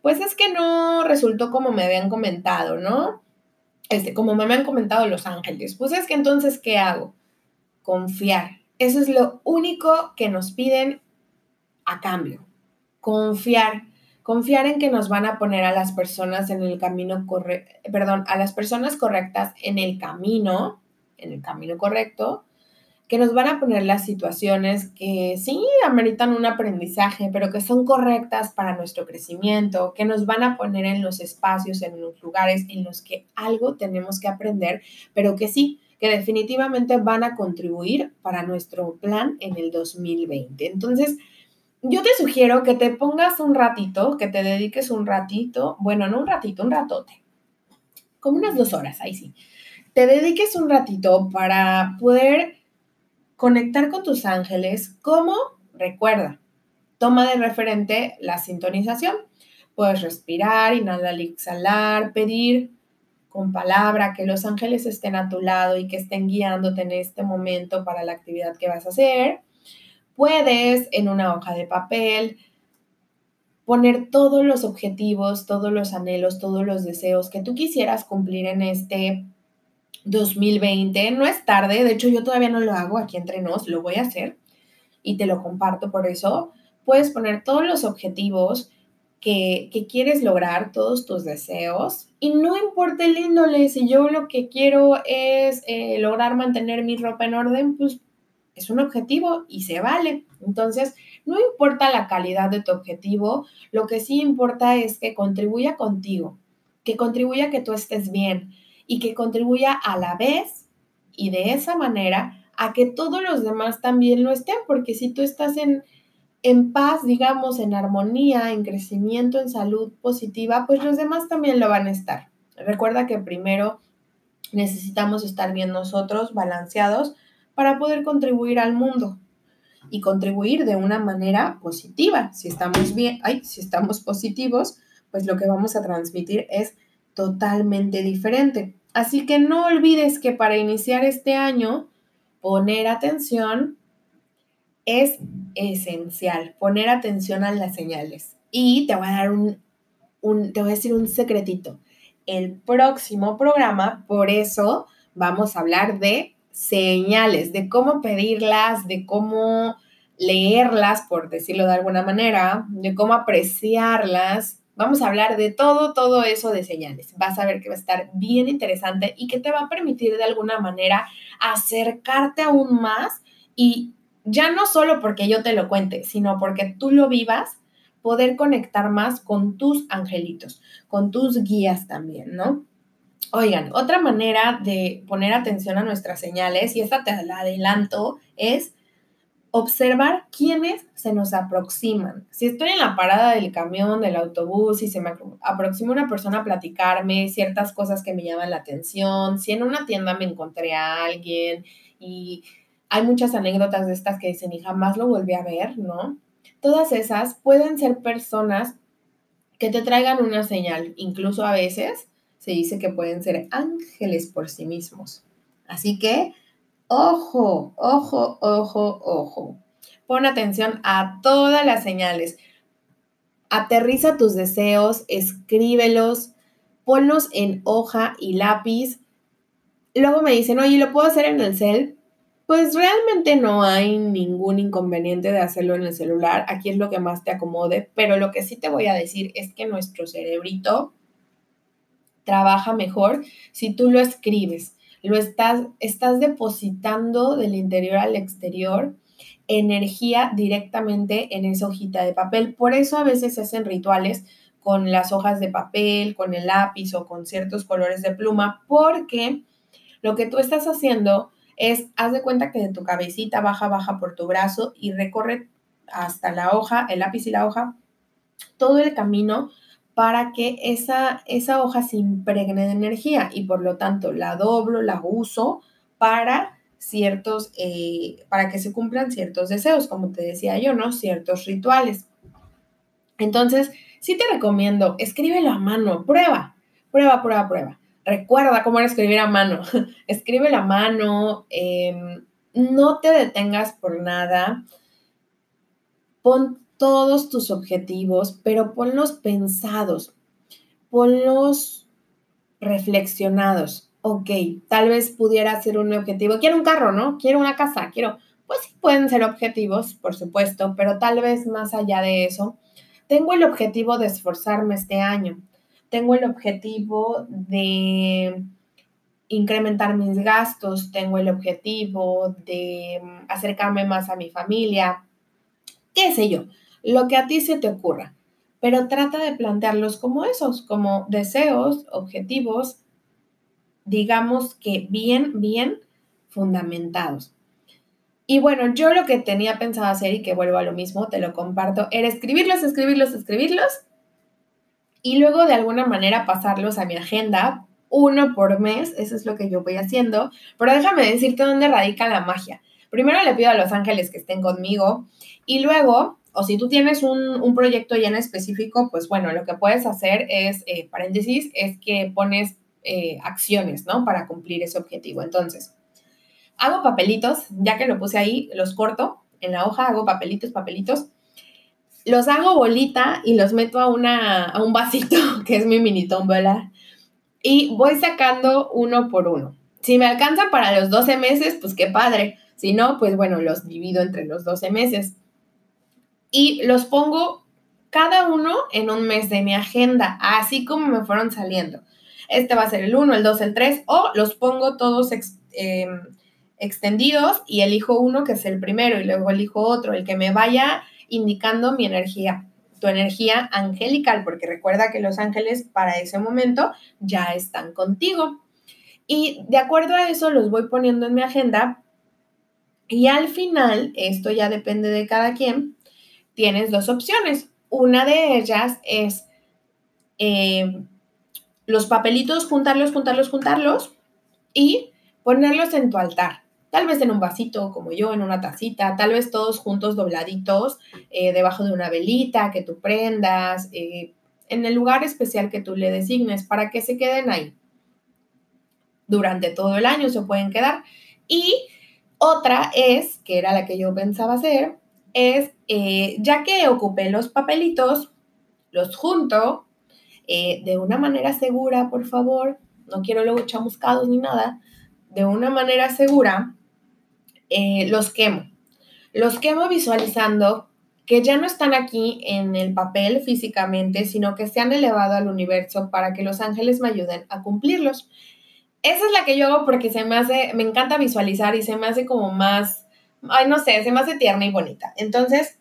S1: pues es que no resultó como me habían comentado, ¿no? Este, como me han comentado los ángeles. Pues es que entonces, ¿qué hago? Confiar. Eso es lo único que nos piden a cambio. Confiar. Confiar en que nos van a poner a las personas en el camino correcto, perdón, a las personas correctas en el camino, en el camino correcto, que nos van a poner las situaciones que sí ameritan un aprendizaje, pero que son correctas para nuestro crecimiento, que nos van a poner en los espacios, en los lugares en los que algo tenemos que aprender, pero que sí, que definitivamente van a contribuir para nuestro plan en el 2020. Entonces, yo te sugiero que te pongas un ratito, que te dediques un ratito, bueno, no un ratito, un ratote, como unas dos horas, ahí sí. Te dediques un ratito para poder conectar con tus ángeles, ¿cómo? Recuerda, toma de referente la sintonización. Puedes respirar, inhalar exhalar, pedir con palabra que los ángeles estén a tu lado y que estén guiándote en este momento para la actividad que vas a hacer. Puedes en una hoja de papel poner todos los objetivos, todos los anhelos, todos los deseos que tú quisieras cumplir en este 2020. No es tarde, de hecho yo todavía no lo hago aquí entre nos, lo voy a hacer y te lo comparto por eso. Puedes poner todos los objetivos que, quieres lograr, todos tus deseos y no importa el índole, si yo lo que quiero es eh, lograr mantener mi ropa en orden, pues es un objetivo y se vale. Entonces, no importa la calidad de tu objetivo, lo que sí importa es que contribuya contigo, que contribuya a que tú estés bien, y que contribuya a la vez y de esa manera a que todos los demás también lo estén, porque si tú estás en, en paz, digamos, en armonía, en crecimiento, en salud positiva, pues los demás también lo van a estar. Recuerda que primero necesitamos estar bien nosotros, balanceados, para poder contribuir al mundo y contribuir de una manera positiva. Si estamos bien, ay, si estamos positivos, pues lo que vamos a transmitir es totalmente diferente. Así que no olvides que para iniciar este año, poner atención es esencial, poner atención a las señales. Y te voy a dar un, te voy a decir un secretito. El próximo programa, por eso vamos a hablar de señales, de cómo pedirlas, de cómo leerlas, por decirlo de alguna manera, de cómo apreciarlas Vamos a hablar de todo, todo eso de señales. Vas a ver que va a estar bien interesante y que te va a permitir de alguna manera acercarte aún más y ya no solo porque yo te lo cuente, sino porque tú lo vivas, poder conectar más con tus angelitos, con tus guías también, ¿no? Oigan, otra manera de poner atención a nuestras señales, y esta te la adelanto, es observar quiénes se nos aproximan. Si estoy en la parada del camión, del autobús y se me aproxima una persona a platicarme ciertas cosas que me llaman la atención, si en una tienda me encontré a alguien y hay muchas anécdotas de estas que dicen y jamás lo volví a ver, ¿no? Todas esas pueden ser personas que te traigan una señal, incluso a veces se dice que pueden ser ángeles por sí mismos. Así que Ojo, ojo, ojo, ojo. Pon atención a todas las señales. Aterriza tus deseos, escríbelos, ponlos en hoja y lápiz. Luego me dicen, oye, ¿lo puedo hacer en el cel? Pues realmente no hay ningún inconveniente de hacerlo en el celular. Aquí es lo que más te acomode, pero lo que sí te voy a decir es que nuestro cerebrito trabaja mejor si tú lo escribes lo estás, estás depositando del interior al exterior energía directamente en esa hojita de papel. Por eso a veces se hacen rituales con las hojas de papel, con el lápiz o con ciertos colores de pluma, porque lo que tú estás haciendo es, haz de cuenta que de tu cabecita baja, baja por tu brazo y recorre hasta la hoja, el lápiz y la hoja, todo el camino para que esa, esa hoja se impregne de energía y por lo tanto la doblo, la uso para ciertos, eh, para que se cumplan ciertos deseos, como te decía yo, ¿no? Ciertos rituales. Entonces, sí te recomiendo, escríbelo a mano, prueba, prueba, prueba, prueba. Recuerda cómo era escribir a mano. Escríbelo a mano, em, no te detengas por nada. Pon todos tus objetivos, pero ponlos pensados, ponlos reflexionados. Ok, tal vez pudiera ser un objetivo. Quiero un carro, ¿no? Quiero una casa, quiero... Pues sí, pueden ser objetivos, por supuesto, pero tal vez más allá de eso, tengo el objetivo de esforzarme este año. Tengo el objetivo de incrementar mis gastos, tengo el objetivo de acercarme más a mi familia, qué sé yo lo que a ti se te ocurra, pero trata de plantearlos como esos, como deseos, objetivos, digamos que bien, bien fundamentados. Y bueno, yo lo que tenía pensado hacer y que vuelvo a lo mismo, te lo comparto, era escribirlos, escribirlos, escribirlos y luego de alguna manera pasarlos a mi agenda, uno por mes, eso es lo que yo voy haciendo, pero déjame decirte dónde radica la magia. Primero le pido a los ángeles que estén conmigo y luego o si tú tienes un, proyecto ya en específico, pues bueno, lo que puedes hacer es, eh, paréntesis, es que pones eh, acciones, ¿no? Para cumplir ese objetivo. Entonces, hago papelitos, ya que lo puse ahí, los corto en la hoja, hago papelitos, papelitos, los hago bolita y los meto a, una, a un vasito, que es mi mini tómbola, y voy sacando uno por uno. Si me alcanza para los 12 meses, pues qué padre. Si no, pues bueno, los divido entre los 12 meses y los pongo cada uno en un mes de mi agenda, así como me fueron saliendo. Este va a ser el 1, el 2, el 3, o los pongo todos em, extendidos y elijo uno que es el primero y luego elijo otro, el que me vaya indicando mi energía, tu energía angelical, porque recuerda que los ángeles para ese momento ya están contigo. Y de acuerdo a eso los voy poniendo en mi agenda y al final, esto ya depende de cada quien, tienes dos opciones. Una de ellas es eh, los papelitos, juntarlos, juntarlos, juntarlos y ponerlos en tu altar. Tal vez en un vasito como yo, en una tacita, tal vez todos juntos dobladitos, eh, debajo de una velita que tú prendas, eh, en el lugar especial que tú le designes para que se queden ahí. Durante todo el año se pueden quedar. Y otra es, que era la que yo pensaba hacer, es, eh, ya que ocupé los papelitos, los junto eh, de una manera segura, por favor, no quiero luego chamuscados ni nada, de una manera segura, eh, los quemo. Los quemo visualizando que ya no están aquí en el papel físicamente, sino que se han elevado al universo para que los ángeles me ayuden a cumplirlos. Esa es la que yo hago porque se me hace, me encanta visualizar y se me hace como más, ay, no sé, se me hace tierna y bonita. Entonces,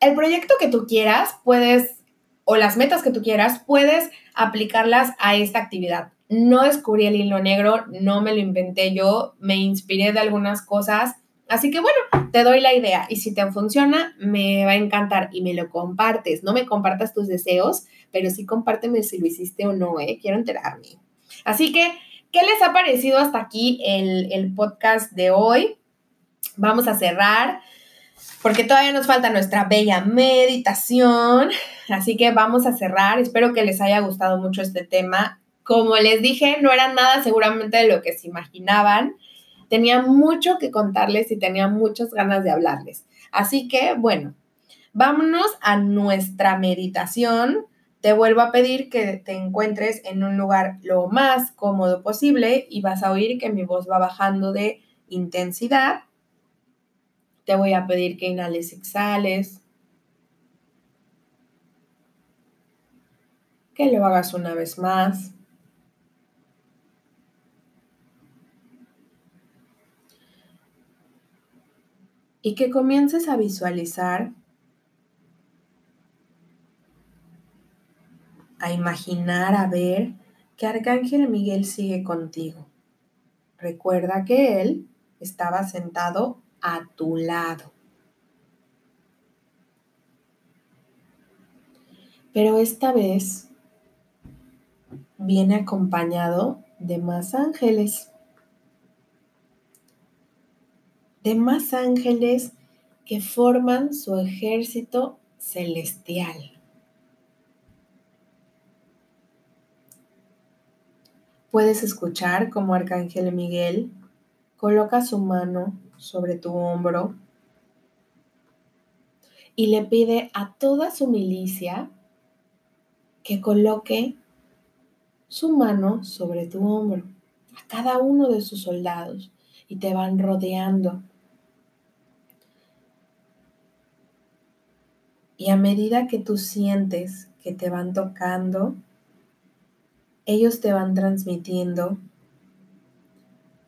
S1: el proyecto que tú quieras, puedes, o las metas que tú quieras, puedes aplicarlas a esta actividad. No descubrí el hilo negro, no me lo inventé yo, me inspiré de algunas cosas. Así que bueno, te doy la idea y si te funciona, me va a encantar y me lo compartes. No me compartas tus deseos, pero sí compárteme si lo hiciste o no, ¿eh? Quiero enterarme. Así que ¿Qué les ha parecido hasta aquí el, podcast de hoy? Vamos a cerrar porque todavía nos falta nuestra bella meditación. Así que vamos a cerrar. Espero que les haya gustado mucho este tema. Como les dije, no era nada seguramente de lo que se imaginaban. Tenía mucho que contarles y tenía muchas ganas de hablarles. Así que, bueno, vámonos a nuestra meditación te vuelvo a pedir que te encuentres en un lugar lo más cómodo posible y vas a oír que mi voz va bajando de intensidad. Te voy a pedir que inhales exhales. Que lo hagas una vez más. Y que comiences a visualizar a imaginar, a ver que Arcángel Miguel sigue contigo. Recuerda que él estaba sentado a tu lado. Pero esta vez viene acompañado de más ángeles. De más ángeles que forman su ejército celestial. Puedes escuchar cómo Arcángel Miguel coloca su mano sobre tu hombro y le pide a toda su milicia que coloque su mano sobre tu hombro, a cada uno de sus soldados, y te van rodeando. Y a medida que tú sientes que te van tocando, ellos te van transmitiendo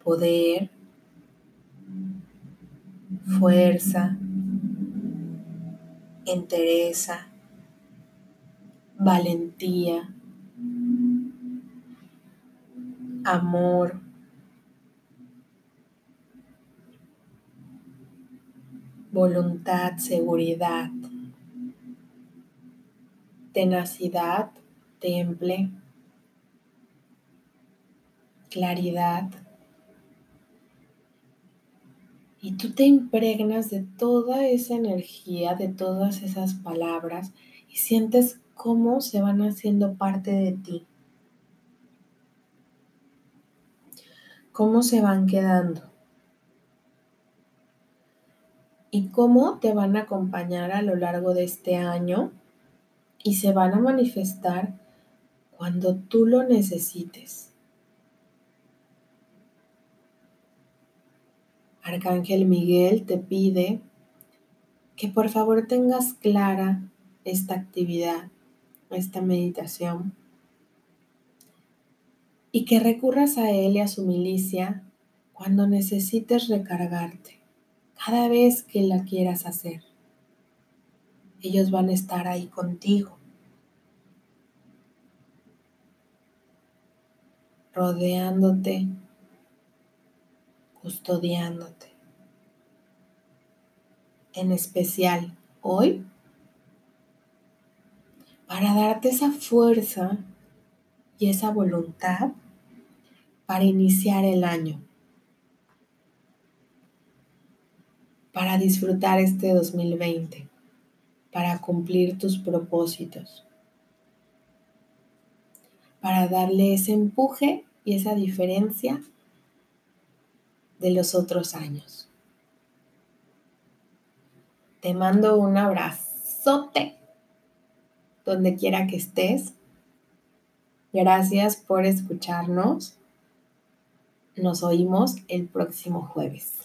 S1: poder, fuerza, entereza, valentía, amor, voluntad, seguridad, tenacidad, temple, claridad. Y tú te impregnas de toda esa energía, de todas esas palabras y sientes cómo se van haciendo parte de ti. Cómo se van quedando. Y cómo te van a acompañar a lo largo de este año y se van a manifestar cuando tú lo necesites. Arcángel Miguel te pide que por favor tengas clara esta actividad, esta meditación, y que recurras a él y a su milicia cuando necesites recargarte, cada vez que la quieras hacer. Ellos van a estar ahí contigo, rodeándote custodiándote. En especial hoy, para darte esa fuerza y esa voluntad para iniciar el año, para disfrutar este 2020, para cumplir tus propósitos, para darle ese empuje y esa diferencia de los otros años. Te mando un abrazote donde quiera que estés. Gracias por escucharnos. Nos oímos el próximo jueves.